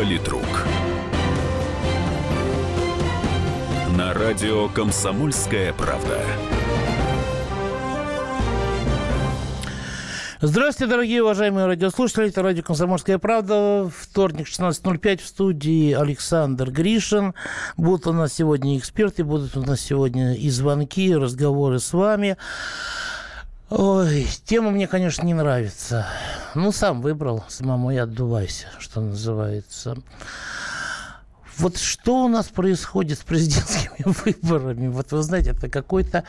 Политрук. На радио «Комсомольская правда». Здравствуйте, дорогие уважаемые радиослушатели. Это радио «Комсомольская правда». Вторник, 16.05 в студии Александр Гришин. Будут у нас сегодня эксперты, будут у нас сегодня и звонки, и разговоры с вами. Ой, тема мне, конечно, не нравится. Ну, сам выбрал, самому и отдувайся, что называется. Вот что у нас происходит с президентскими выборами? Вот вы знаете, это какой-то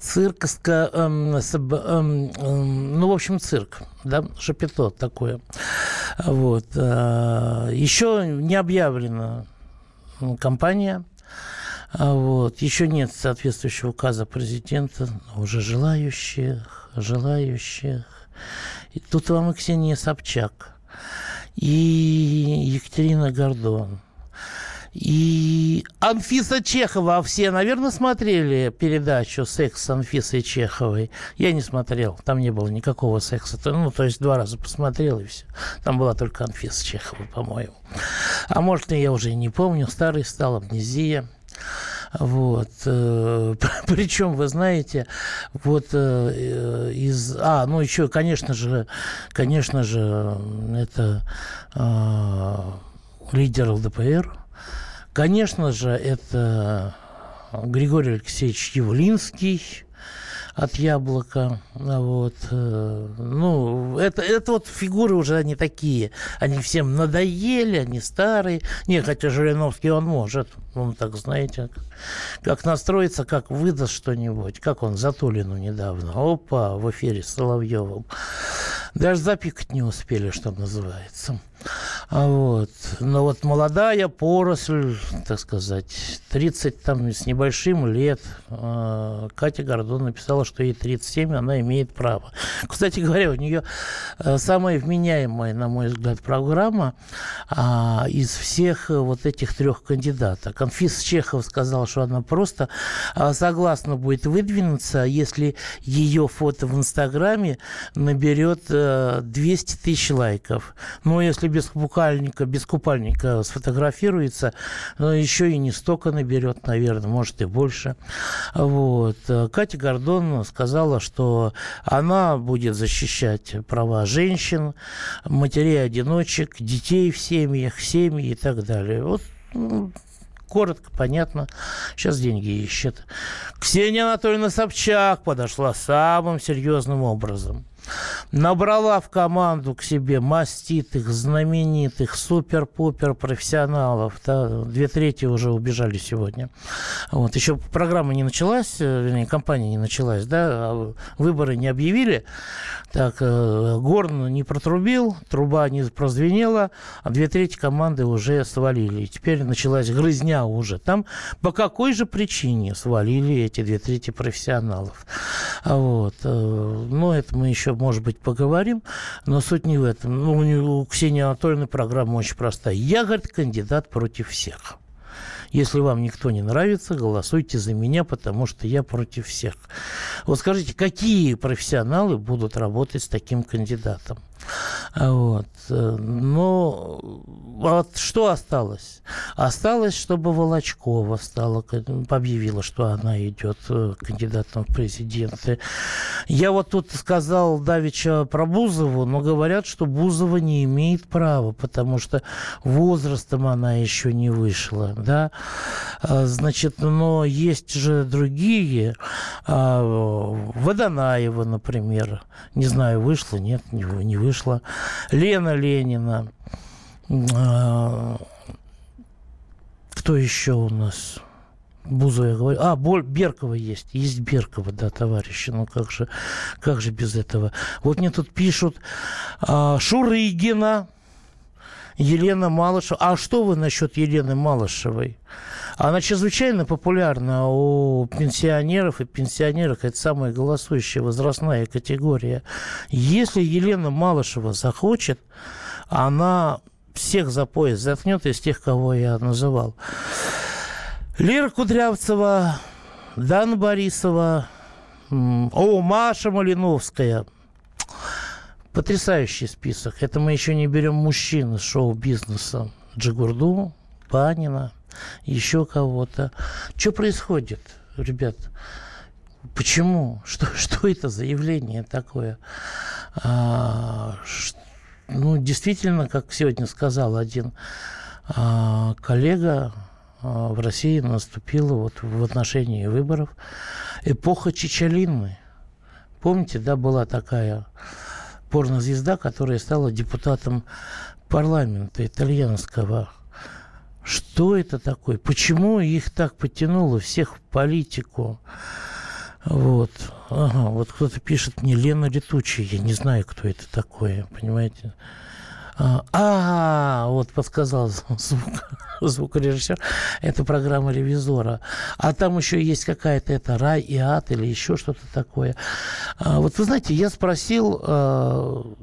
цирк, эм, эм, эм, ну, в общем, цирк, да, шапито такое. Вот. Э, еще не объявлена компания, вот. Еще нет соответствующего указа президента, уже желающих, желающих. И тут вам и Ксения Собчак, и Екатерина Гордон – и Анфиса Чехова, а все, наверное, смотрели передачу «Секс с Анфисой Чеховой». Я не смотрел, там не было никакого секса. Ну, то есть два раза посмотрел, и все. Там была только Анфиса Чехова, по-моему. А может, я уже не помню, старый стал, амнезия. Вот. Э, Причем, вы знаете, вот э, из... А, ну еще, конечно же, конечно же, это э, лидер ЛДПР, Конечно же, это Григорий Алексеевич Явлинский от яблока. Вот. Э, ну, это, это вот фигуры уже они такие. Они всем надоели, они старые. Не, хотя Жириновский он может. Он так, знаете, как настроится, как выдаст что-нибудь. Как он Затулину недавно. Опа, в эфире с Соловьевым. Даже запикать не успели, что называется. А вот. Но вот молодая поросль, так сказать, 30 там с небольшим лет, а, Катя Гордон написала, что ей 37, она имеет право. Кстати говоря, у нее э, самая вменяемая, на мой взгляд, программа а, из всех вот этих трех кандидатов. Конфис Чехов сказал, что она просто согласна будет выдвинуться, если ее фото в Инстаграме наберет 200 э, тысяч лайков. Но если без купальника, без купальника сфотографируется, но еще и не столько наберет, наверное, может и больше. Вот. Катя Гордон сказала, что она будет защищать права женщин, матерей-одиночек, детей в семьях, семьи и так далее. Вот ну, коротко, понятно. Сейчас деньги ищет. Ксения Анатольевна Собчак подошла самым серьезным образом – Набрала в команду к себе маститых, знаменитых, супер-пупер профессионалов. Да, две трети уже убежали сегодня. Вот, еще программа не началась, э, вернее, компания не началась, да, а выборы не объявили. Так, э, Горн не протрубил, труба не прозвенела, а две трети команды уже свалили. И теперь началась грызня уже. Там по какой же причине свалили эти две трети профессионалов? Вот. Э, ну, это мы еще может быть, поговорим, но суть не в этом. Ну, у Ксении Анатольевны программа очень простая. Я, говорит, кандидат против всех. Если вам никто не нравится, голосуйте за меня, потому что я против всех. Вот скажите, какие профессионалы будут работать с таким кандидатом? Вот. Но вот что осталось? Осталось, чтобы Волочкова стала, объявила, что она идет э, кандидатом в президенты. Я вот тут сказал Давича про Бузову, но говорят, что Бузова не имеет права, потому что возрастом она еще не вышла. Да? А, значит, но есть же другие. А, Водонаева, например. Не знаю, вышла, нет, не вышла. Лена Ленина. А, кто еще у нас? Бузова я говорю. А, Боль, Беркова есть. Есть Беркова, да, товарищи. Ну как же, как же без этого? Вот мне тут пишут а, Шурыгина, Елена Малышева. А что вы насчет Елены Малышевой? Она чрезвычайно популярна у пенсионеров, и пенсионеров это самая голосующая возрастная категория. Если Елена Малышева захочет, она всех за пояс заткнет из тех, кого я называл. Лера Кудрявцева, Дана Борисова, о, Маша Малиновская. Потрясающий список. Это мы еще не берем мужчин из шоу-бизнеса. Джигурду, Панина, еще кого-то. Что происходит, ребят? Почему? Что, что это за явление такое? А, ну, действительно, как сегодня сказал один а, коллега, а, в России наступила вот в отношении выборов эпоха Чичалины. Помните, да, была такая порнозвезда, которая стала депутатом парламента итальянского. Что это такое? Почему их так потянуло всех в политику? Вот. Ага, вот кто-то пишет мне Лена Летучая. Я не знаю, кто это такое, понимаете? А, а, вот подсказал звук, звукорежиссер. Это программа ревизора. А там еще есть какая-то это рай и ад или еще что-то такое. А, вот вы знаете, я спросил а,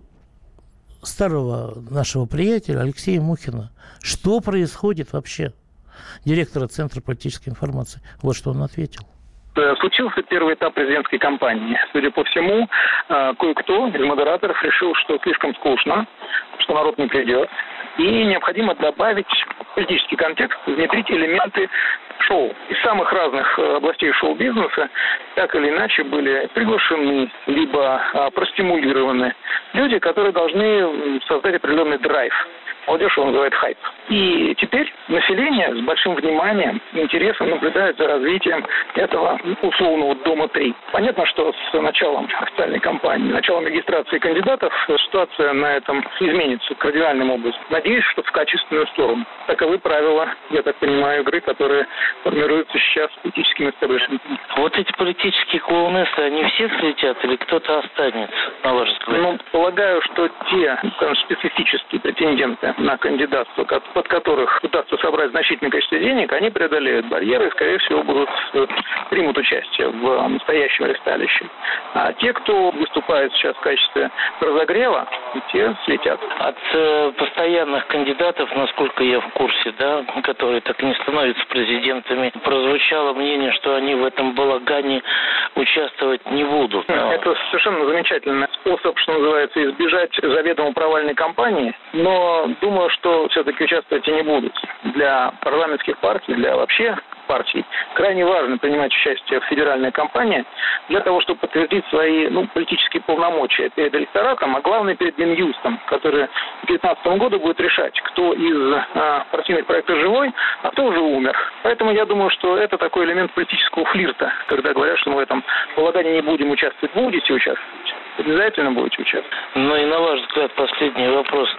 старого нашего приятеля Алексея Мухина, что происходит вообще, директора Центра политической информации. Вот что он ответил. Э, случился первый этап президентской кампании. Судя по всему, э, кое-кто из модераторов решил, что слишком скучно, что народ не придет, и необходимо добавить политический контекст, внедрить элементы шоу. Из самых разных э, областей шоу-бизнеса так или иначе были приглашены, либо простимулированы люди, которые должны создать определенный драйв Молодежь его называет хайп. И теперь население с большим вниманием, интересом наблюдает за развитием этого условного дома 3. Понятно, что с началом официальной кампании, началом регистрации кандидатов ситуация на этом изменится кардинальным образом. Надеюсь, что в качественную сторону. Таковы правила, я так понимаю, игры, которые формируются сейчас политическим истеблишментом. Вот эти политические клоунессы, они все слетят или кто-то останется, на ваш взгляд? Ну, полагаю, что те, скажем, специфические претенденты, на кандидатство, под которых удастся собрать значительное количество денег, они преодолеют барьеры и, скорее всего, будут э, примут участие в настоящем ресталище. А те, кто выступает сейчас в качестве разогрева, те слетят. От э, постоянных кандидатов, насколько я в курсе, да, которые так и не становятся президентами, прозвучало мнение, что они в этом балагане участвовать не будут. Это совершенно замечательный способ, что называется, избежать заведомо провальной кампании, но думаю, что все-таки участвовать и не будут. Для парламентских партий, для вообще партий крайне важно принимать участие в федеральной кампании для того, чтобы подтвердить свои ну, политические полномочия перед электоратом, а главное перед Минюстом, который к 2019 году будет решать, кто из а, партийных проектов живой, а кто уже умер. Поэтому я думаю, что это такой элемент политического флирта, когда говорят, что мы в этом полагании не будем участвовать. Будете участвовать обязательно будете участвовать. Ну и на ваш взгляд, последний вопрос.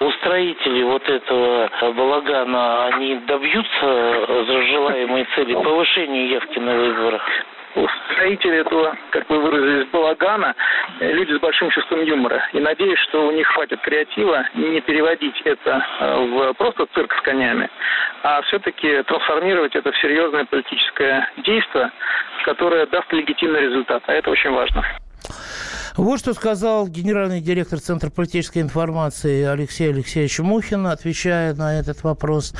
Устроители вот этого балагана, они добьются желаемой цели повышения явки на выборах? Устроители этого, как вы выразились, балагана, люди с большим чувством юмора. И надеюсь, что у них хватит креатива не переводить это э, в просто цирк с конями, а все-таки трансформировать это в серьезное политическое действие, которое даст легитимный результат. А это очень важно. Вот что сказал генеральный директор Центра политической информации Алексей Алексеевич Мухин, отвечая на этот вопрос.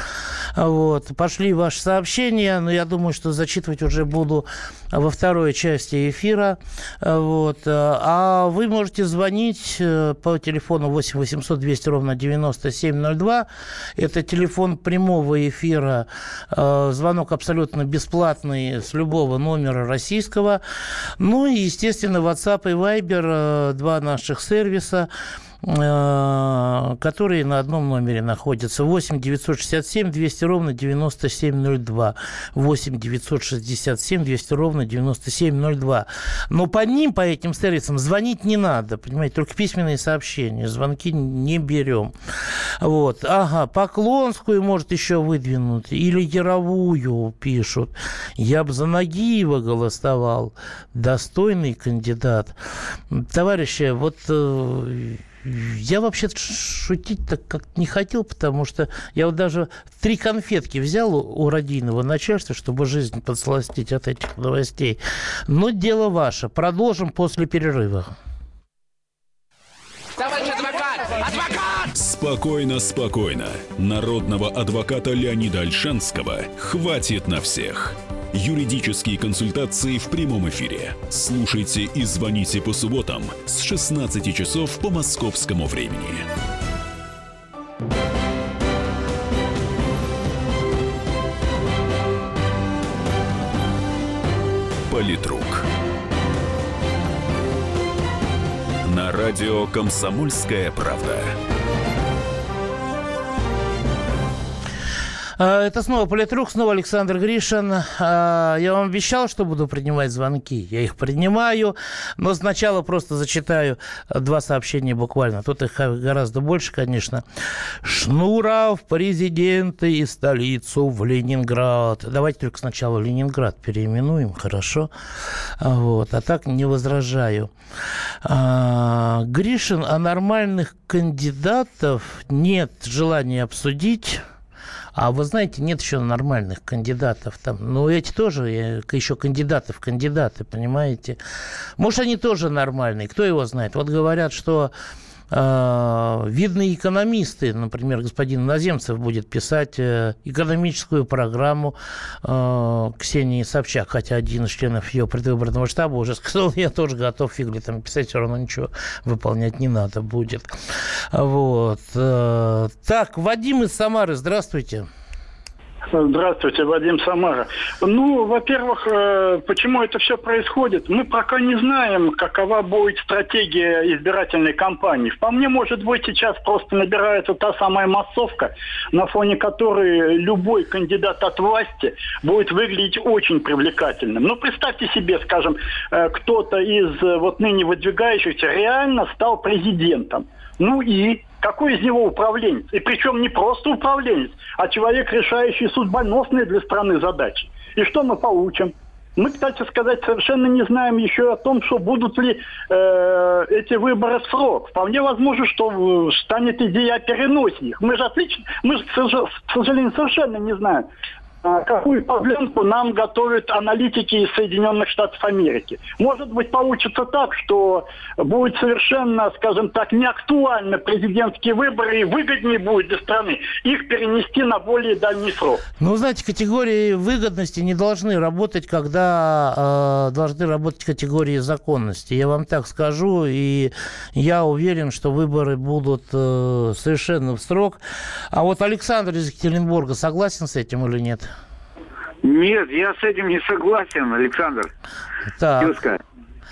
Вот. Пошли ваши сообщения, но я думаю, что зачитывать уже буду во второй части эфира. Вот. А вы можете звонить э, по телефону 8 800 200 ровно 9702. Это телефон прямого эфира. Э, звонок абсолютно бесплатный с любого номера российского. Ну и, естественно, WhatsApp и Viber Э, два наших сервиса которые на одном номере находятся. 8 967 200 ровно 9702. 8 967 200 ровно 9702. Но по ним, по этим сервисам, звонить не надо, понимаете, только письменные сообщения. Звонки не берем. Вот. Ага, Поклонскую, может, еще выдвинуть. Или Яровую пишут. Я бы за Нагиева голосовал. Достойный кандидат. Товарищи, вот э, я вообще шутить так как не хотел, потому что я вот даже три конфетки взял у родийного начальства, чтобы жизнь подсластить от этих новостей. Но дело ваше. Продолжим после перерыва. Товарищ адвокат! Адвокат! Спокойно, спокойно. Народного адвоката Леонида Альшанского хватит на всех. Юридические консультации в прямом эфире. Слушайте и звоните по субботам с 16 часов по московскому времени. Политрук. На радио «Комсомольская правда». Это снова Политрук, снова Александр Гришин. А, я вам обещал, что буду принимать звонки. Я их принимаю, но сначала просто зачитаю два сообщения буквально. Тут их гораздо больше, конечно. Шнуров, президенты и столицу в Ленинград. Давайте только сначала Ленинград переименуем, хорошо? Вот. А так не возражаю. А, Гришин, а нормальных кандидатов нет желания обсудить а вы знаете, нет еще нормальных кандидатов там. Ну, эти тоже э, еще кандидаты в кандидаты, понимаете? Может, они тоже нормальные, кто его знает. Вот говорят, что видные экономисты, например, господин Наземцев будет писать э, экономическую программу э, Ксении Собчак, хотя один из членов ее предвыборного штаба уже сказал, я тоже готов фигли там писать, все равно ничего выполнять не надо будет. Вот. Э, так, Вадим из Самары, здравствуйте. Здравствуйте, Вадим Самара. Ну, во-первых, э, почему это все происходит? Мы пока не знаем, какова будет стратегия избирательной кампании. Вполне может быть сейчас просто набирается та самая массовка, на фоне которой любой кандидат от власти будет выглядеть очень привлекательным. Ну, представьте себе, скажем, э, кто-то из э, вот ныне выдвигающихся реально стал президентом. Ну и какой из него управленец? И причем не просто управленец, а человек, решающий судьбоносные для страны задачи. И что мы получим? Мы, кстати сказать, совершенно не знаем еще о том, что будут ли э, эти выборы в срок. Вполне возможно, что станет идея о переносе их. Мы же отлично, мы же, к сожалению, совершенно не знаем, какую проблемку нам готовят аналитики из Соединенных Штатов Америки. Может быть, получится так, что будет совершенно, скажем так, неактуально президентские выборы, и выгоднее будет для страны их перенести на более дальний срок. Ну, знаете, категории выгодности не должны работать, когда э, должны работать категории законности. Я вам так скажу, и я уверен, что выборы будут э, совершенно в срок. А вот Александр из Екатеринбурга согласен с этим или нет? Нет, я с этим не согласен, Александр. Так. Тезка.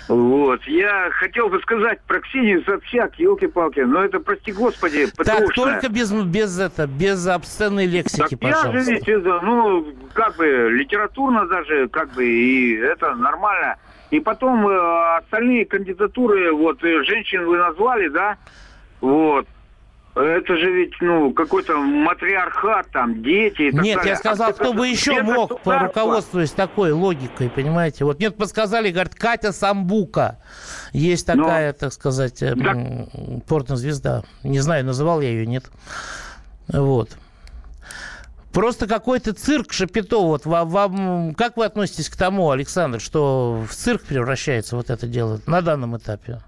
Вот. Я хотел бы сказать про Ксению Собчак, елки-палки, но это, прости господи, Так, только без, без, это, без обсценной лексики, так пожалуйста. я же ведь, это, ну, как бы, литературно даже, как бы, и это нормально. И потом э, остальные кандидатуры, вот, э, женщин вы назвали, да, вот, это же ведь, ну, какой-то матриархат, там, дети и так Нет, далее. я сказал, а кто бы еще мог, по руководствуясь такой логикой, понимаете? Вот мне подсказали, говорят, Катя Самбука. Есть такая, Но... так сказать, так... порнозвезда. Не знаю, называл я ее, нет. Вот. Просто какой-то цирк Шапито. Вот вам, вам, как вы относитесь к тому, Александр, что в цирк превращается вот это дело на данном этапе?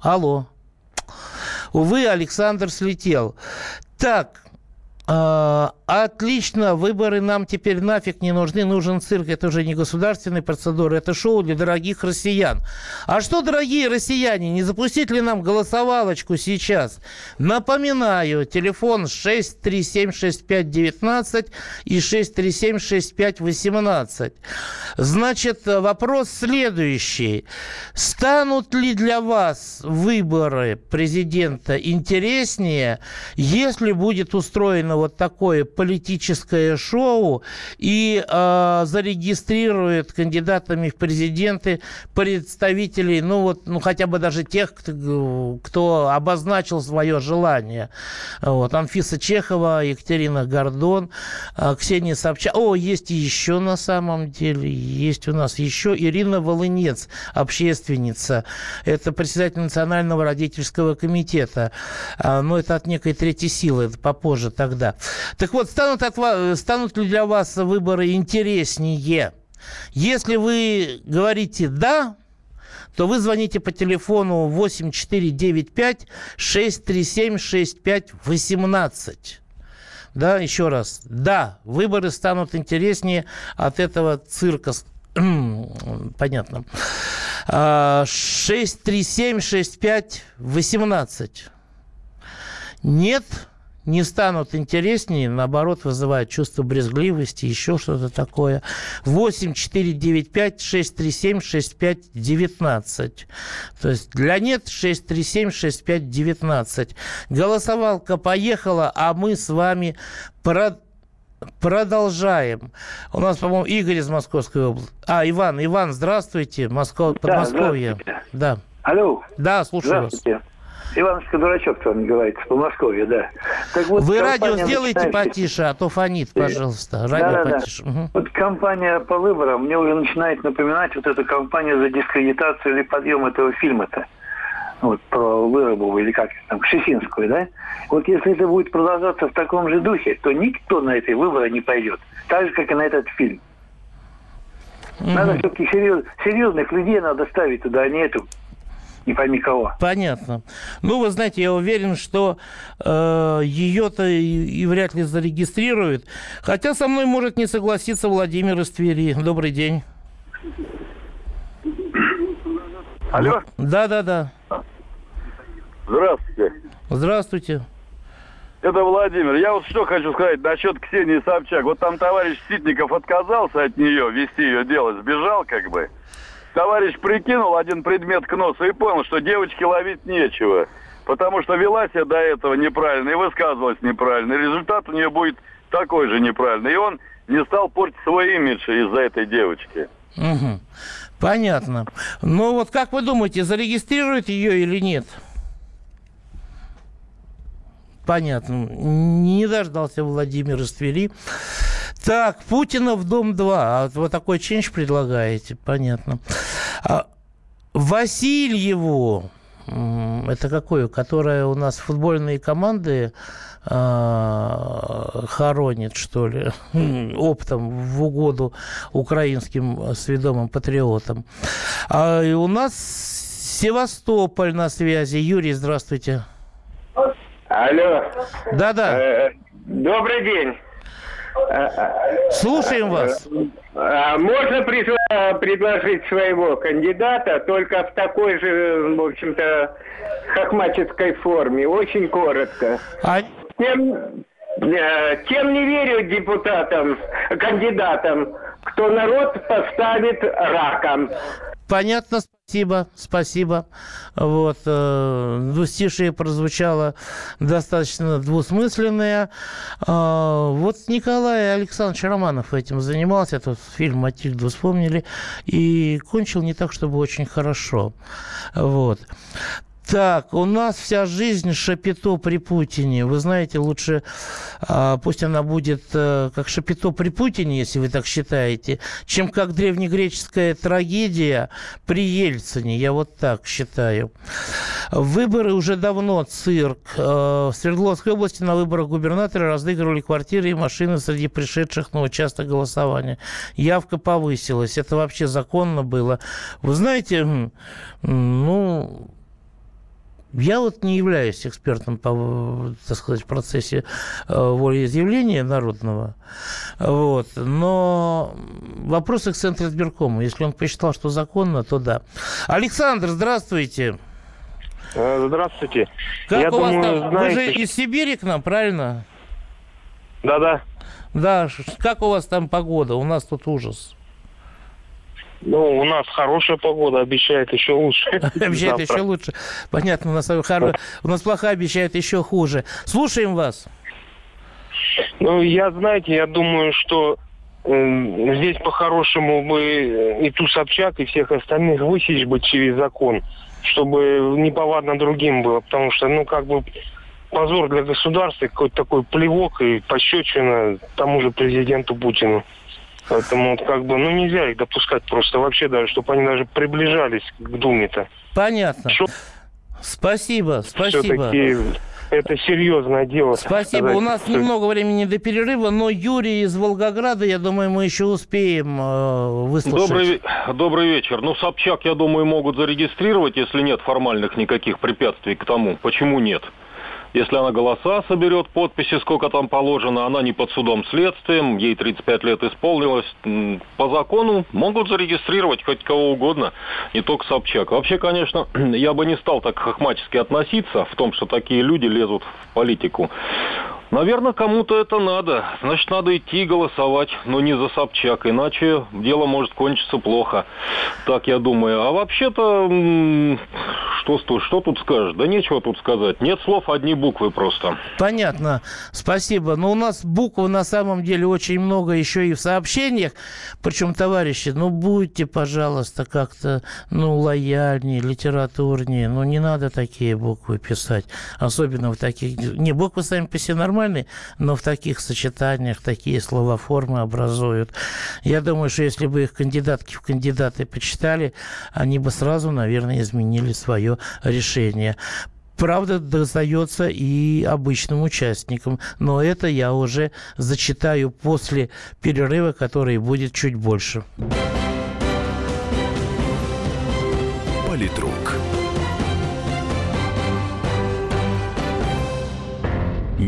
Алло. Увы, Александр слетел. Так, отлично, выборы нам теперь нафиг не нужны, нужен цирк. Это уже не государственная процедура, это шоу для дорогих россиян. А что, дорогие россияне, не запустить ли нам голосовалочку сейчас? Напоминаю, телефон 6376519 и 6376518. Значит, вопрос следующий. Станут ли для вас выборы президента интереснее, если будет устроено вот такое политическое шоу и э, зарегистрирует кандидатами в президенты представителей, ну вот, ну хотя бы даже тех, кто, кто обозначил свое желание. Вот, Анфиса Чехова, Екатерина Гордон, э, Ксения Собчак. О, есть еще на самом деле, есть у нас еще Ирина Волынец, общественница. Это председатель Национального родительского комитета. А, но это от некой третьей силы, это попозже тогда. Так вот, станут, от вас, станут ли для вас выборы интереснее? Если вы говорите «да», то вы звоните по телефону 8495 637 6518. Да, еще раз. Да, выборы станут интереснее от этого цирка. Понятно. 637 6518. Нет, не станут интереснее, наоборот, вызывают чувство брезгливости, еще что-то такое. 8 495 637 6519. То есть для нет 637 6519. Голосовалка поехала, а мы с вами про Продолжаем. У нас, по-моему, Игорь из Московской области. А, Иван, Иван, здравствуйте, Москва, Подмосковье. Да, да. Алло. Да, слушаю вас. Ивановский дурачок, вами говорит, с Подмосковья, да. Так вот, Вы радио сделайте начинает... потише, а то фонит, пожалуйста. Радио да, да, потише. Да. Угу. Вот компания по выборам мне уже начинает напоминать вот эту компанию за дискредитацию или подъем этого фильма-то. Вот, про Выробову или как там, Шесинскую, да? Вот если это будет продолжаться в таком же духе, то никто на эти выборы не пойдет. Так же, как и на этот фильм. Надо все-таки серьез, серьезных людей надо ставить туда, а не эту не пойми кого. Понятно. Ну, вы знаете, я уверен, что э, ее-то и, и вряд ли зарегистрируют. Хотя со мной может не согласиться Владимир из Твери. Добрый день. Алло? Да, да, да. Здравствуйте. Здравствуйте. Это Владимир. Я вот что хочу сказать насчет Ксении Собчак. Вот там товарищ Ситников отказался от нее вести ее дело, сбежал как бы. Товарищ прикинул один предмет к носу и понял, что девочке ловить нечего. Потому что вела себя до этого неправильно и высказывалась неправильно. И результат у нее будет такой же неправильный. И он не стал портить свой имидж из-за этой девочки. Угу. Понятно. Ну вот как вы думаете, зарегистрируют ее или нет? Понятно. Не дождался Владимир из. Так, Путина в Дом-2. А вот такой ченч предлагаете. Понятно. А Васильеву, это какое? Которое у нас футбольные команды э, хоронит, что ли, оптом в угоду украинским сведомым патриотам. А у нас Севастополь на связи. Юрий, здравствуйте. Алло. Да-да. Э, добрый день. Слушаем вас. А можно предложить своего кандидата, только в такой же, в общем-то, хохматической форме, очень коротко. А... Тем, э, тем не верю депутатам, кандидатам, кто народ поставит раком. Понятно, спасибо, спасибо. Вот, э, двустишие прозвучало достаточно двусмысленное. Э, вот Николай Александрович Романов этим занимался, этот фильм «Матильду» вспомнили, и кончил не так, чтобы очень хорошо. Вот. Так, у нас вся жизнь шапито при Путине. Вы знаете, лучше а, пусть она будет а, как шапито при Путине, если вы так считаете, чем как древнегреческая трагедия при Ельцине. Я вот так считаю. Выборы уже давно цирк. А, в Свердловской области на выборах губернатора разыгрывали квартиры и машины среди пришедших на участок голосования. Явка повысилась. Это вообще законно было. Вы знаете, ну я вот не являюсь экспертом по, так сказать, процессе э, волеизъявления народного, вот, но вопросы к Центру избиркому. Если он посчитал, что законно, то да. Александр, здравствуйте. Э, здравствуйте. Как Я у думаю, вас там? Знаете... Вы же из Сибири к нам, правильно? Да-да. Да, как у вас там погода? У нас тут ужас. Ну, у нас хорошая погода, обещает еще лучше. Обещает еще лучше. Понятно, у нас, хоро... у нас плохая, обещает еще хуже. Слушаем вас. Ну, я, знаете, я думаю, что э, здесь по-хорошему бы э, и ту Собчак, и всех остальных высечь бы через закон, чтобы неповадно другим было, потому что, ну, как бы позор для государства, какой-то такой плевок и пощечина тому же президенту Путину. Поэтому вот как бы, ну нельзя их допускать просто вообще даже, чтобы они даже приближались к Думе-то. Понятно. Что... Спасибо, спасибо. Все-таки это серьезное дело. Спасибо. Сказать. У нас немного времени до перерыва, но Юрий из Волгограда, я думаю, мы еще успеем э, выслушать. Добрый, добрый вечер. Ну, Собчак, я думаю, могут зарегистрировать, если нет формальных никаких препятствий к тому. Почему нет? Если она голоса соберет, подписи, сколько там положено, она не под судом следствием, ей 35 лет исполнилось, по закону могут зарегистрировать хоть кого угодно, не только Собчак. Вообще, конечно, я бы не стал так хохматически относиться в том, что такие люди лезут в политику. Наверное, кому-то это надо. Значит, надо идти голосовать, но не за Собчак, иначе дело может кончиться плохо. Так я думаю. А вообще-то, что, что тут скажешь? Да нечего тут сказать. Нет слов, одни буквы просто. Понятно. Спасибо. Но у нас буквы на самом деле очень много еще и в сообщениях. Причем, товарищи, ну будьте, пожалуйста, как-то, ну, лояльнее, литературнее. Ну, не надо такие буквы писать. Особенно в таких... Не, буквы сами по себе нормальные нормальный, но в таких сочетаниях такие словоформы образуют. Я думаю, что если бы их кандидатки в кандидаты почитали, они бы сразу, наверное, изменили свое решение. Правда, достается и обычным участникам. Но это я уже зачитаю после перерыва, который будет чуть больше. Политрук.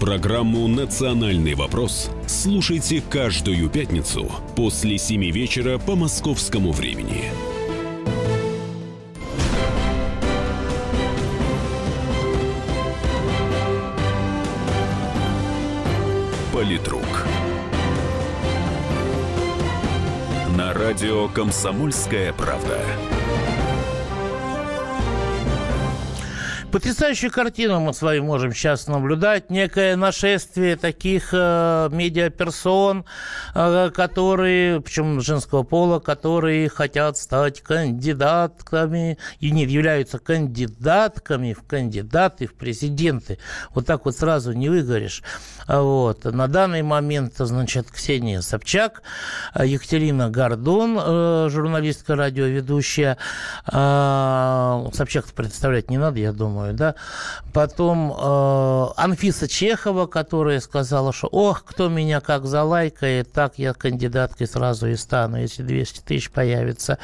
Программу «Национальный вопрос» слушайте каждую пятницу после 7 вечера по московскому времени. Политрук. На радио «Комсомольская правда». Потрясающую картину мы с вами можем сейчас наблюдать. Некое нашествие таких э, медиаперсон, э, которые, причем женского пола, которые хотят стать кандидатками и не являются кандидатками в кандидаты в президенты. Вот так вот сразу не выгоришь. Вот. На данный момент, значит, Ксения Собчак, Екатерина Гордон, э, журналистка, радиоведущая. Э, Собчак представлять не надо, я думаю да. Потом э, Анфиса Чехова, которая сказала, что ох, кто меня как залайкает, так я кандидаткой сразу и стану, если 200 тысяч появится.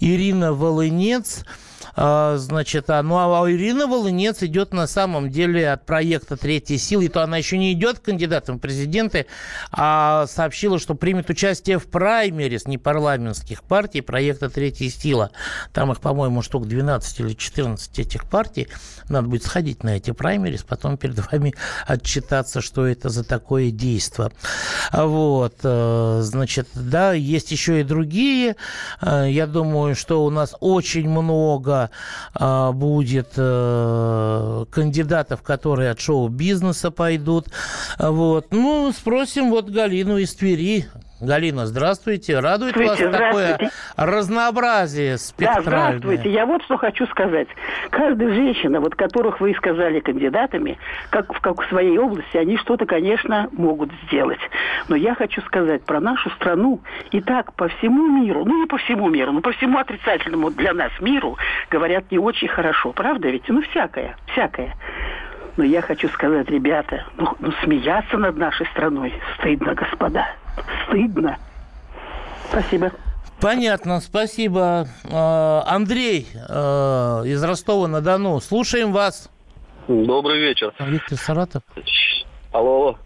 Ирина Волынец, а, значит, а, ну а Ирина Волынец идет на самом деле от проекта «Третья сила», и то она еще не идет кандидатом в президенты, а сообщила, что примет участие в праймерис непарламентских партий проекта «Третья сила». Там их, по-моему, штук 12 или 14 этих партий. Надо будет сходить на эти праймерис, потом перед вами отчитаться, что это за такое действо. Вот, э, значит, да, есть еще и другие. Э, я думаю, что у нас очень много а, будет э, кандидатов, которые от шоу-бизнеса пойдут. Вот. Ну, спросим вот Галину из Твери. Галина, здравствуйте. Радует вас такое разнообразие спектральное? Да, здравствуйте. Я вот что хочу сказать. Каждая женщина, вот которых вы сказали кандидатами, как в, как в своей области, они что-то, конечно, могут сделать. Но я хочу сказать про нашу страну. И так по всему миру, ну не по всему миру, но по всему отрицательному для нас миру, говорят не очень хорошо. Правда ведь? Ну, всякое, всякое. Но я хочу сказать, ребята, ну, ну смеяться над нашей страной стыдно, господа стыдно. Спасибо. Понятно, спасибо. А, Андрей э, из Ростова-на-Дону, слушаем вас. Добрый вечер. Виктор Саратов. Алло, алло.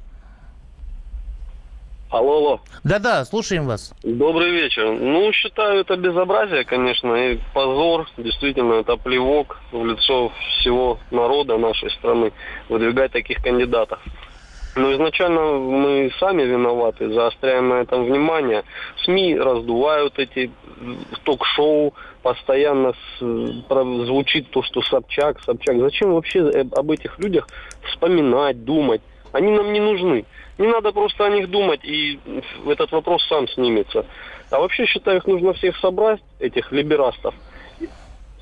Алло, алло. Да-да, слушаем вас. Добрый вечер. Ну, считаю, это безобразие, конечно, и позор. Действительно, это плевок в лицо всего народа нашей страны выдвигать таких кандидатов. Но изначально мы сами виноваты, заостряем на этом внимание. СМИ раздувают эти ток-шоу, постоянно звучит то, что Собчак, Собчак. Зачем вообще об этих людях вспоминать, думать? Они нам не нужны. Не надо просто о них думать, и этот вопрос сам снимется. А вообще, считаю, их нужно всех собрать, этих либерастов,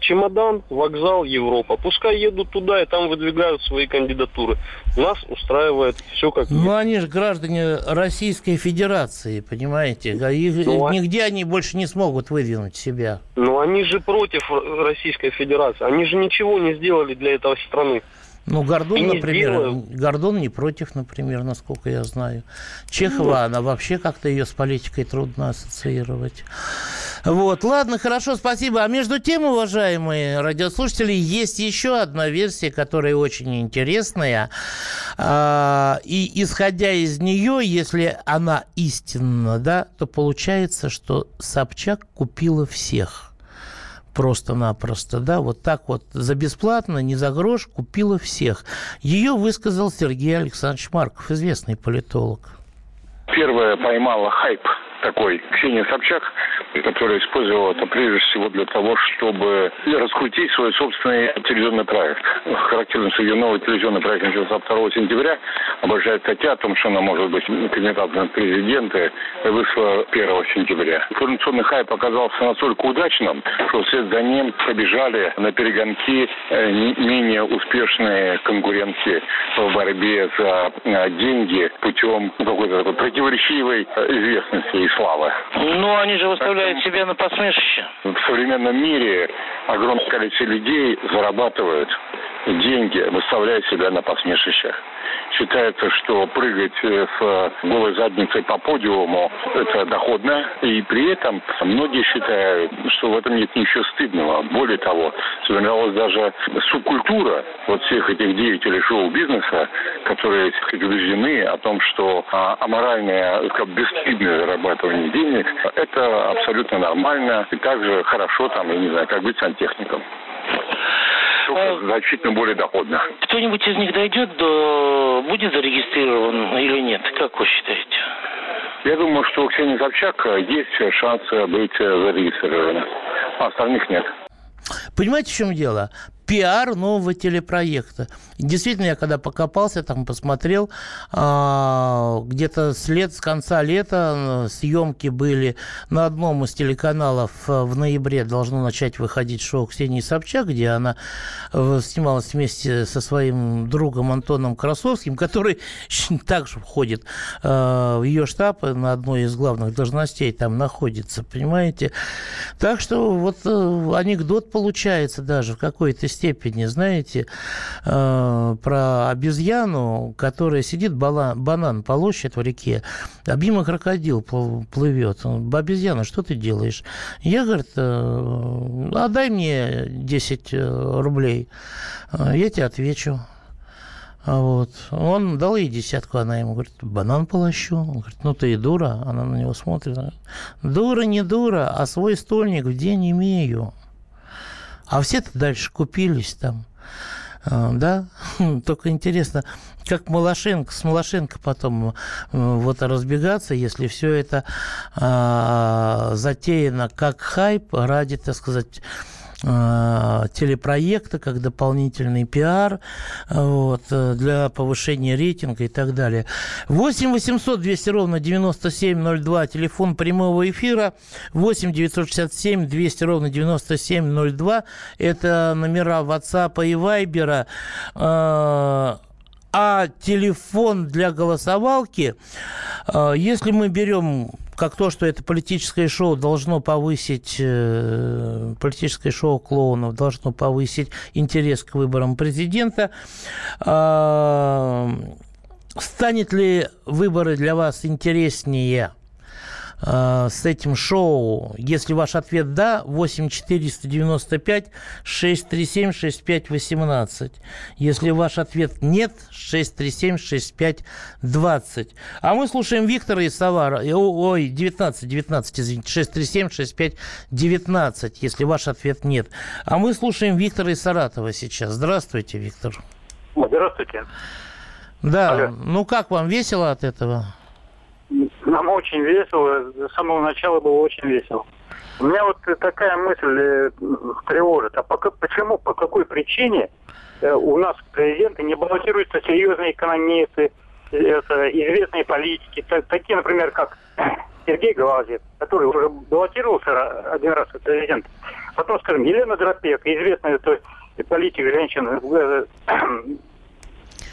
чемодан, вокзал, Европа. Пускай едут туда и там выдвигают свои кандидатуры. Нас устраивает все как Ну, они же граждане Российской Федерации, понимаете? Их, ну, а нигде они больше не смогут выдвинуть себя. Ну, они же против Российской Федерации. Они же ничего не сделали для этой страны. Ну, Гордон, например, сделаю. Гордон не против, например, насколько я знаю. Чехова, ну, она вообще как-то ее с политикой трудно ассоциировать. Вот, ладно, хорошо, спасибо. А между тем, уважаемые радиослушатели, есть еще одна версия, которая очень интересная. А, и исходя из нее, если она истинна, да, то получается, что Собчак купила всех просто-напросто, да, вот так вот за бесплатно, не за грош, купила всех. Ее высказал Сергей Александрович Марков, известный политолог. Первая поймала хайп такой Ксения Собчак, которая использовала это прежде всего для того, чтобы раскрутить свой собственный телевизионный проект. Характерно, что ее новый телевизионный проект начался 2 сентября. Обожает статья о том, что она может быть кандидатом в президенты, вышла 1 сентября. Информационный хайп оказался настолько удачным, что вслед за ним побежали на перегонки э, менее успешные конкурентки в борьбе за э, деньги путем какой-то такой противоречивой э, известности и славы. Ну, они же выставляют себя на посмешище. В современном мире огромное количество людей зарабатывают деньги, выставляя себя на посмешищах. Считается, что прыгать э, с голой задницей по подиуму – это доходно. И при этом многие считают, что в этом нет ничего стыдного. Более того, сформировалась даже субкультура вот всех этих деятелей шоу-бизнеса, которые убеждены о том, что а, аморальное, как бесстыдное зарабатывание денег – это абсолютно нормально и также хорошо, там, я не знаю, как быть сантехником только а, значительно более доходно. Кто-нибудь из них дойдет до... будет зарегистрирован или нет? Как вы считаете? Я думаю, что у Ксении Собчак есть шанс быть зарегистрированным, а остальных нет. Понимаете, в чем дело? пиар нового телепроекта. Действительно, я когда покопался, там посмотрел, а, где-то с лет, с конца лета э, съемки были на одном из телеканалов э, в ноябре должно начать выходить шоу Ксении Собчак, где она э, снималась вместе со своим другом Антоном Красовским, который также входит в ее штаб на одной из главных должностей там находится, понимаете? Так что вот анекдот получается даже в какой-то степени, знаете, э, про обезьяну, которая сидит, бала, банан полощет в реке, а мимо крокодил плывет. Обезьяна, что ты делаешь? Я, говорит, э, отдай мне 10 э, рублей, я тебе отвечу. Вот. Он дал ей десятку, она ему говорит, банан полощу. Он говорит, ну ты и дура. Она на него смотрит. Дура, не дура, а свой стольник в день имею. А все-то дальше купились там. Да, только интересно, как Малашенко, с Малашенко потом вот разбегаться, если все это а, затеяно как хайп ради, так сказать, Э, телепроекта, как дополнительный пиар вот, э, для повышения рейтинга и так далее. 8 800 200 ровно 9702, телефон прямого эфира. 8 967 200 ровно 9702. Это номера WhatsApp и Viber. Э, а телефон для голосовалки, если мы берем как то, что это политическое шоу должно повысить, э, политическое шоу клоунов должно повысить интерес к выборам президента. Э, станет ли выборы для вас интереснее – э, с этим шоу? Если ваш ответ «да», 8 495 637 65 18. Если ваш ответ «нет», 637 65 20. А мы слушаем Виктора из Савара. Ой, 19, 19, извините, 637 65 19, если ваш ответ «нет». А мы слушаем Виктора из Саратова сейчас. Здравствуйте, Виктор. Здравствуйте. Да, Алло. ну как вам, весело от этого? Нам очень весело. С самого начала было очень весело. У меня вот такая мысль э, тревожит. А по, почему, по какой причине э, у нас президенты не баллотируются серьезные экономисты, это, известные политики, такие, например, как Сергей Глазев, который уже баллотировался один раз как президент. Потом, скажем, Елена Дропек, известная то, политик, женщина, э,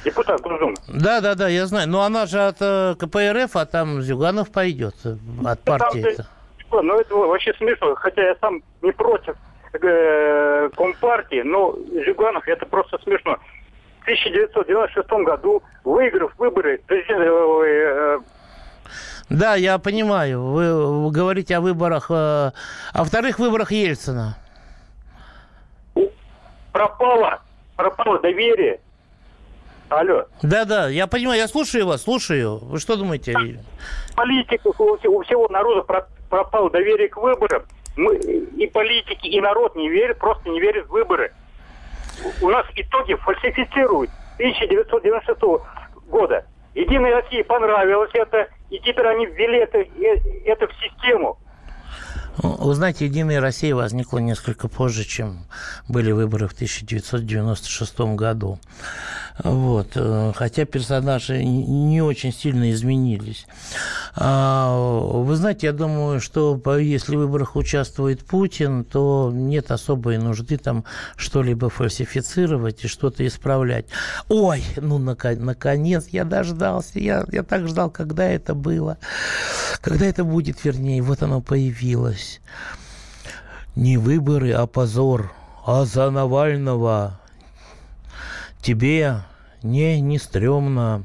депутат Госдумы. Да, да, да, я знаю. Но она же от э, КПРФ, а там Зюганов пойдет э, от партии. Там. Ну, это вообще смешно. Хотя я сам не против э, Компартии, но Зюганов это просто смешно. В 1996 году, выиграв выборы президента, э, Да, я понимаю. Вы, вы говорите о выборах, э, о вторых выборах Ельцина. Пропало, пропало доверие. Алло. Да-да, я понимаю, я слушаю вас, слушаю. Вы что думаете? Политиков у всего народа пропало доверие к выборам. Мы, и политики, и народ не верят, просто не верят в выборы. У нас итоги фальсифицируют 1996 года. Единой России понравилось это, и теперь они ввели это, э, это в систему. Вы знаете, «Единая Россия» возникла несколько позже, чем были выборы в 1996 году. Вот. Э, хотя персонажи не очень сильно изменились. А, вы знаете, я думаю, что если в выборах участвует Путин, то нет особой нужды там что-либо фальсифицировать и что-то исправлять. Ой, ну, наконец я дождался. Я, я так ждал, когда это было. Когда это будет, вернее, вот оно появилось. Не выборы, а позор. А за Навального Тебе не, не стрёмно.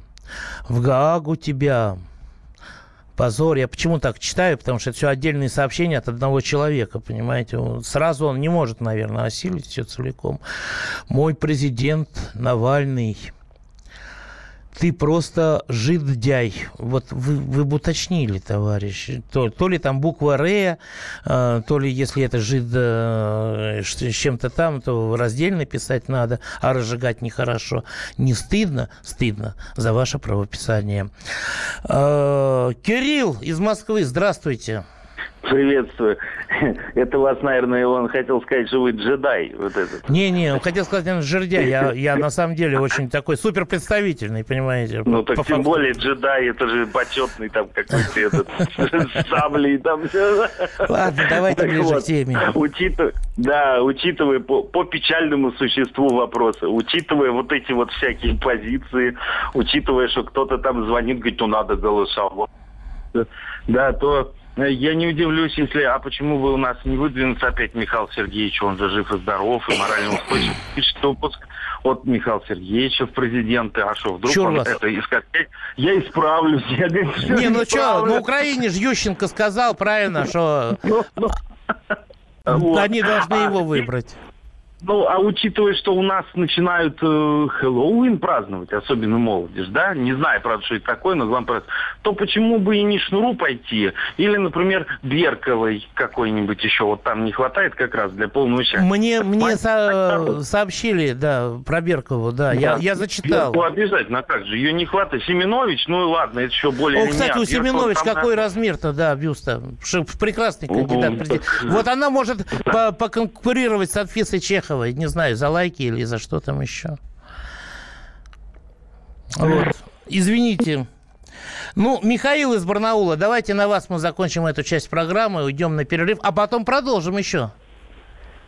В Гаагу тебя. Позор. Я почему так читаю? Потому что это все отдельные сообщения от одного человека, понимаете? Сразу он не может, наверное, осилить все целиком. Мой президент Навальный ты просто жиддяй. Вот вы, вы бы уточнили, товарищ. То, то ли там буква Р, э, то ли если это жид э, с чем-то там, то раздельно писать надо, а разжигать нехорошо. Не стыдно? Стыдно за ваше правописание. Э, Кирилл из Москвы, здравствуйте. Приветствую. Это вас, наверное, он хотел сказать, что вы джедай. Вот этот. Не-не, он хотел сказать, наверное, жердяй. Я, я на самом деле очень такой супер представительный, понимаете. Ну, так тем более джедай, это же почетный там какой-то этот саблей там все. Ладно, давайте ближе вот, к теме. Учитывая, да, учитывая по, по печальному существу вопроса, учитывая вот эти вот всякие позиции, учитывая, что кто-то там звонит, говорит, ну надо голосовать. Да, то я не удивлюсь, если... А почему бы у нас не выдвинуться опять Михаил Сергеевич? Он же жив и здоров, и морально устойчив. Пишет допуск от Михаила Сергеевича в президенты. А что, вдруг Чур он вас? это искать? Я исправлюсь. Я говорю, не, ну что, на Украине же Ющенко сказал правильно, что... Ну, ну. Они должны его выбрать. Ну, а учитывая, что у нас начинают э, Хэллоуин праздновать, особенно молодежь, да, не знаю, правда, что это такое, но главное праздновать, то почему бы и не Шнуру пойти? Или, например, Берковой какой-нибудь еще, вот там не хватает как раз для полного счастья. Мне, мне со- сообщили, да, про Беркову, да, да. Я, я зачитал. Беркову обязательно, а как же, ее не хватает. Семенович, ну ладно, это еще более... О, кстати, у Семенович какой на... размер-то, да, бюста? Прекрасный кандидат. Угу, так... Вот она может поконкурировать с Анфисой Чехова, не знаю, за лайки или за что там еще. Вот. Извините. Ну, Михаил из Барнаула, давайте на вас мы закончим эту часть программы, уйдем на перерыв, а потом продолжим еще.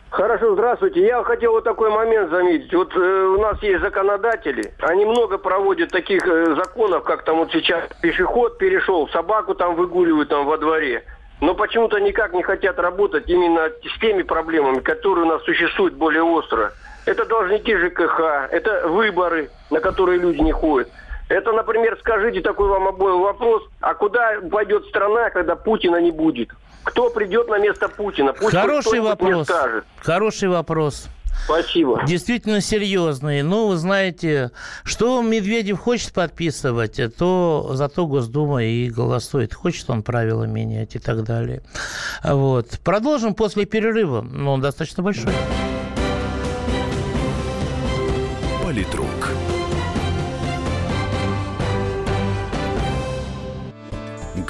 Хорошо, здравствуйте. Я хотел вот такой момент заметить. Вот э, у нас есть законодатели, они много проводят таких э, законов, как там вот сейчас пешеход перешел, собаку там выгуливают там во дворе но почему-то никак не хотят работать именно с теми проблемами, которые у нас существуют более остро. Это должники ЖКХ, это выборы, на которые люди не ходят. Это, например, скажите такой вам обоим вопрос, а куда пойдет страна, когда Путина не будет? Кто придет на место Путина? Пусть Хороший вопрос. Хороший вопрос. Спасибо. Действительно серьезные. Ну, вы знаете, что Медведев хочет подписывать, то зато Госдума и голосует. Хочет он правила менять и так далее. Вот. Продолжим после перерыва. Но он достаточно большой. Политрук.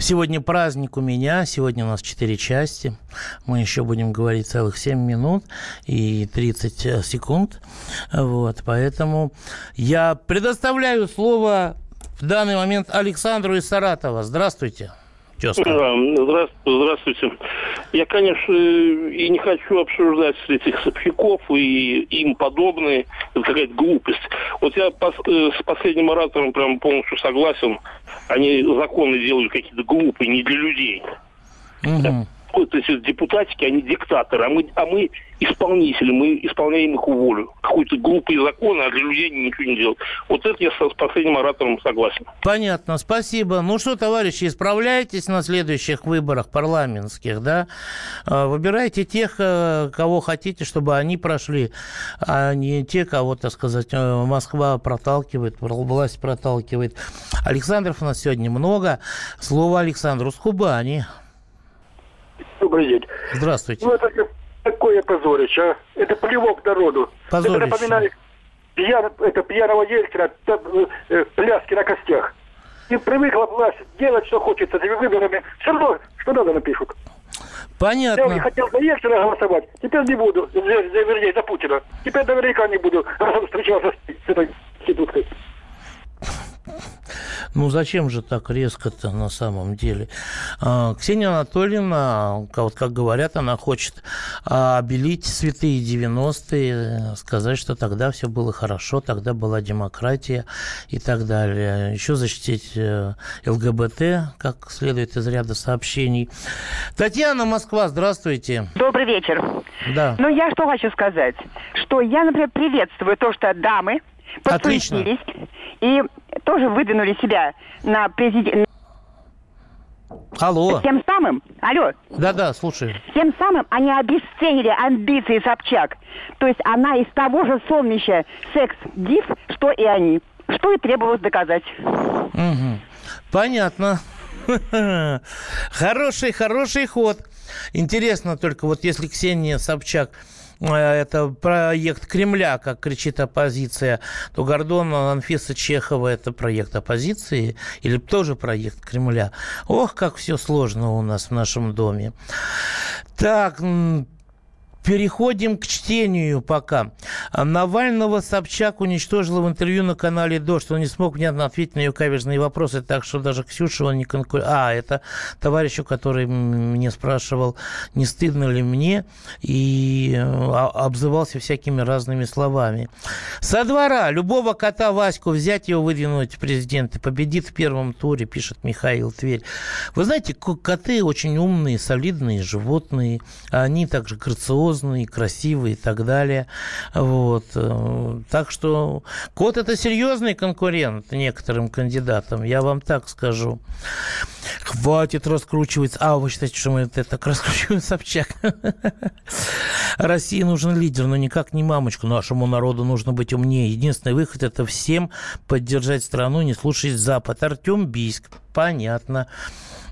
Сегодня праздник у меня. Сегодня у нас четыре части. Мы еще будем говорить целых 7 минут и 30 э, секунд. Вот, поэтому я предоставляю слово в данный момент Александру из Саратова. Здравствуйте. Тезка. Да, здравствуйте. Я, конечно, и не хочу обсуждать этих сопчаков и им подобные. Это какая-то глупость. Вот я э, с последним оратором прям полностью согласен. Они законы делают какие-то глупые, не для людей. Угу вот эти депутатики, они диктаторы, а мы, а мы исполнители, мы исполняем их волю. Какой-то глупый закон, а для людей ничего не делают. Вот это я с последним оратором согласен. Понятно, спасибо. Ну что, товарищи, исправляйтесь на следующих выборах парламентских, да? А, выбирайте тех, э, кого хотите, чтобы они прошли, а не те, кого, так сказать, э, Москва проталкивает, власть проталкивает. Александров у нас сегодня много. Слово Александру с Кубани. Добрый день. Здравствуйте. Ну, это такое позорище, а? Это плевок народу. Позорище. Это напоминает пьян, это пьяного Ельцина, э, э, пляски на костях. И привыкла власть делать, что хочется этими выборами. Все равно, что надо, напишут. Понятно. Я не хотел за Ельцина голосовать, теперь не буду, за, вернее, за Путина. Теперь наверняка не буду, встречался с этой Ну, зачем же так резко-то на самом деле? А, Ксения Анатольевна, вот как говорят, она хочет обелить святые 90-е, сказать, что тогда все было хорошо, тогда была демократия и так далее. Еще защитить э, ЛГБТ, как следует из ряда сообщений. Татьяна, Москва, здравствуйте. Добрый вечер. Да. Ну, я что хочу сказать, что я, например, приветствую то, что дамы подсуетились и тоже выдвинули себя на президент. Алло. Тем самым, алло. Да-да, слушаю. Тем самым они обесценили амбиции Собчак. То есть она из того же сонмища секс-див, что и они. Что и требовалось доказать. Угу. Понятно. Хороший, хороший ход. Интересно только, вот если Ксения Собчак это проект Кремля, как кричит оппозиция, то Гордон Анфиса Чехова – это проект оппозиции или тоже проект Кремля. Ох, как все сложно у нас в нашем доме. Так, Переходим к чтению пока. Навального Собчак уничтожила в интервью на канале «Дождь». Он не смог внятно ответить на ее каверзные вопросы, так что даже Ксюша он не конкурирует. А, это товарищу, который мне спрашивал, не стыдно ли мне, и а, обзывался всякими разными словами. Со двора любого кота Ваську взять его выдвинуть в президенты. Победит в первом туре, пишет Михаил Тверь. Вы знаете, коты очень умные, солидные животные. Они также грациозные грациозный, красивый и так далее. Вот. Так что кот это серьезный конкурент некоторым кандидатам, я вам так скажу. Хватит раскручивать. А, вы считаете, что мы это так раскручиваем Собчак? России нужен лидер, но никак не мамочку. Нашему народу нужно быть умнее. Единственный выход – это всем поддержать страну, не слушать Запад. Артем Бийск. Понятно.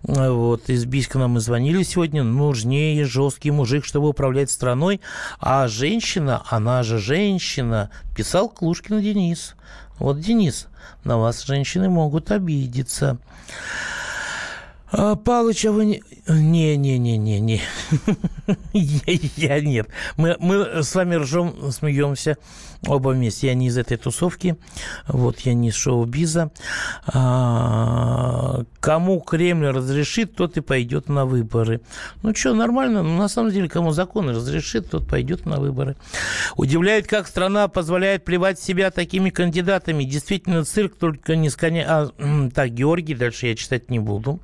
Вот, из Бийска нам и звонили сегодня. Нужнее жесткий мужик, чтобы управлять страной. А женщина, она же женщина, писал Клушкин Денис. Вот, Денис, на вас женщины могут обидеться. А, Палыч, а вы не... Не-не-не-не-не. Я нет. Мы, мы с вами ржем, смеемся оба вместе. Я не из этой тусовки. Вот, я не из шоу-биза. А, кому Кремль разрешит, тот и пойдет на выборы. Ну, что, нормально. Ну, на самом деле, кому закон разрешит, тот пойдет на выборы. Удивляет, как страна позволяет плевать себя такими кандидатами. Действительно, цирк только не с. А, так, Георгий, дальше я читать не буду.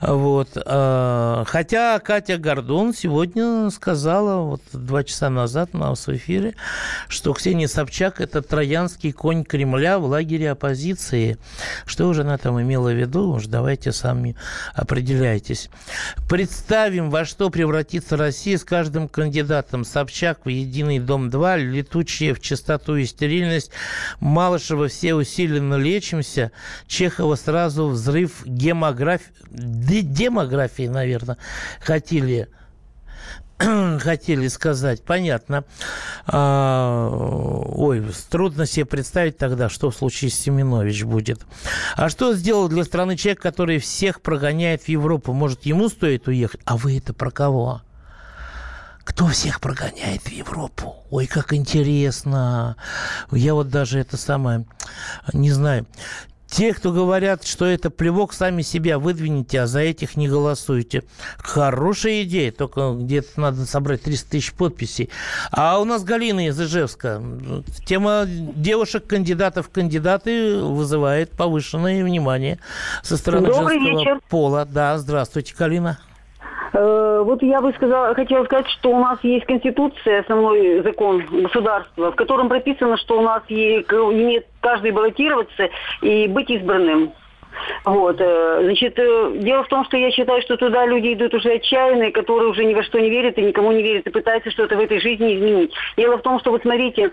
Вот. А, хотя Катя Гордон сегодня сказала, вот два часа назад на в эфире, что Ксения Собчак – это троянский конь Кремля в лагере оппозиции. Что уже она там имела в виду, уж давайте сами определяйтесь. Представим, во что превратится Россия с каждым кандидатом. Собчак в «Единый дом-2», летучие в чистоту и стерильность, Малышева все усиленно лечимся, Чехова сразу взрыв гемографии, демографии, наверное, хотели. хотели сказать. Понятно. А, ой, трудно себе представить тогда, что в случае с Семенович будет. А что сделал для страны человек, который всех прогоняет в Европу? Может, ему стоит уехать? А вы это про кого? Кто всех прогоняет в Европу? Ой, как интересно. Я вот даже это самое, не знаю. Те, кто говорят, что это плевок, сами себя выдвините, а за этих не голосуйте. Хорошая идея, только где-то надо собрать 300 тысяч подписей. А у нас Галина из Ижевска. Тема девушек-кандидатов кандидаты вызывает повышенное внимание со стороны Добрый женского вечер. пола. Да, здравствуйте, Галина. Э, Вот я бы сказала, хотела сказать, что у нас есть Конституция, основной закон государства, в котором прописано, что у нас имеет каждый баллотироваться и быть избранным. Вот, э, значит, э, дело в том, что я считаю, что туда люди идут уже отчаянные, которые уже ни во что не верят и никому не верят, и пытаются что-то в этой жизни изменить. Дело в том, что вот смотрите,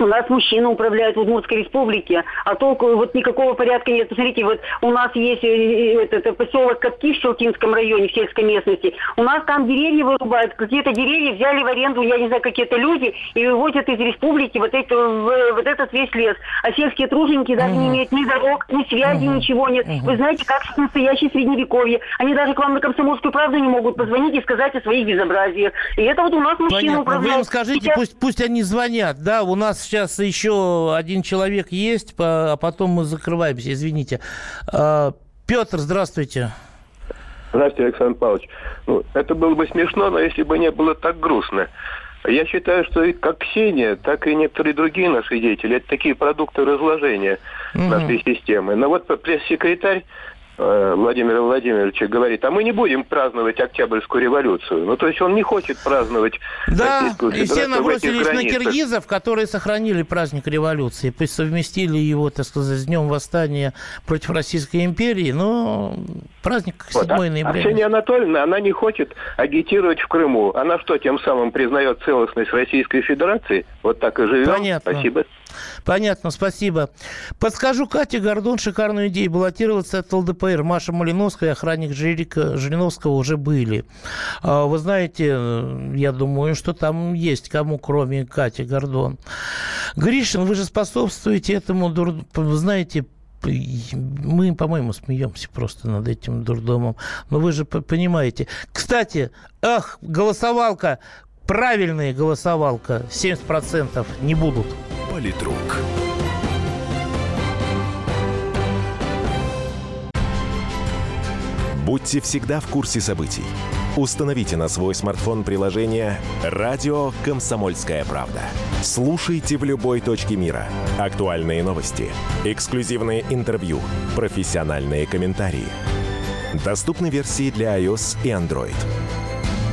у нас мужчины управляют в Удмуртской республике, а толку вот никакого порядка нет. Посмотрите, вот у нас есть э, э, этот, э, поселок Катки в Щелкинском районе, в сельской местности. У нас там деревья вырубают, какие-то деревья взяли в аренду, я не знаю, какие-то люди, и вывозят из республики вот, это, в- вот этот весь лес. А сельские труженики даже не имеют ни дорог, ни связи, ничего нет. Вы знаете, как в настоящее средневековье. Они даже к вам на комсомольскую правду не могут позвонить и сказать о своих безобразиях. И это вот у нас мужчины Понятно. Вы управляют. им скажите, Сейчас- пусть, пусть они звонят. Да, у нас сейчас еще один человек есть, а потом мы закрываемся, извините. А, Петр, здравствуйте. Здравствуйте, Александр Павлович. Ну, это было бы смешно, но если бы не было так грустно. Я считаю, что и как Ксения, так и некоторые другие наши деятели, это такие продукты разложения нашей системы. Но вот пресс-секретарь Владимира Владимировича говорит, а мы не будем праздновать Октябрьскую революцию. Ну, то есть он не хочет праздновать Да, и все набросились на киргизов, которые сохранили праздник революции, пусть совместили его, так сказать, с Днем Восстания против Российской империи, но праздник 7 Вот, а- ноября. А Ксения Анатольевна, она не хочет агитировать в Крыму. Она что, тем самым признает целостность Российской Федерации? Вот так и живем. Понятно. Спасибо. Понятно, спасибо. Подскажу Кате Гордон шикарную идею. Баллотироваться от ЛДПР. Маша Малиновская и охранник Жирика, Жириновского уже были. А, Вы знаете, э, я думаю, что там есть кому, кроме Кати Гордон. Гришин, вы же способствуете этому, дур- знаете, мы, по-моему, смеемся просто над этим дурдомом. Но вы же понимаете. Кстати, ах, голосовалка, правильная голосовалка, 70% не будут. Политрук. Будьте всегда в курсе событий. Установите на свой смартфон приложение «Радио Комсомольская правда». Слушайте в любой точке мира. Актуальные новости, эксклюзивные интервью, профессиональные комментарии. Доступны версии для iOS и Android.